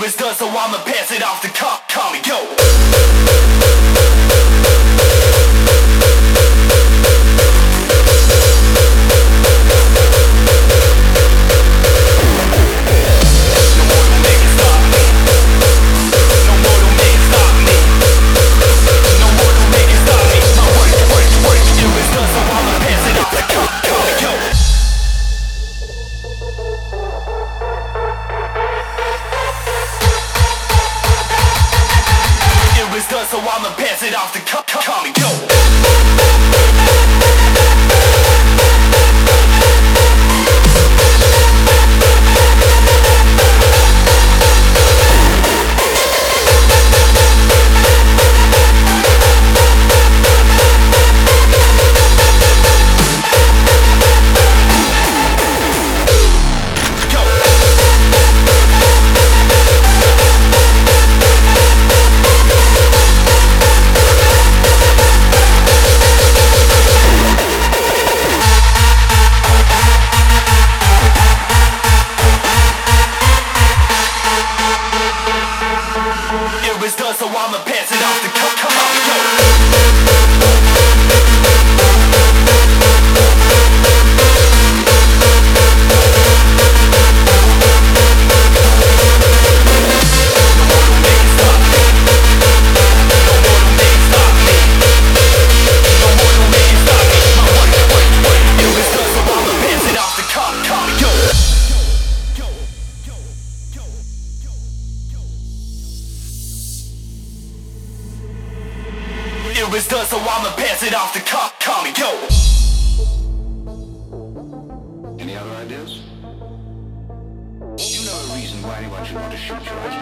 Was done, so I'ma pass it off to Carmi Yo. So I'ma pass it off to Carmi. Yo. It was done, so I'ma pass it off to Car- Carmi. Yo. Any other ideas? You know a reason why anyone should want to shoot you, right?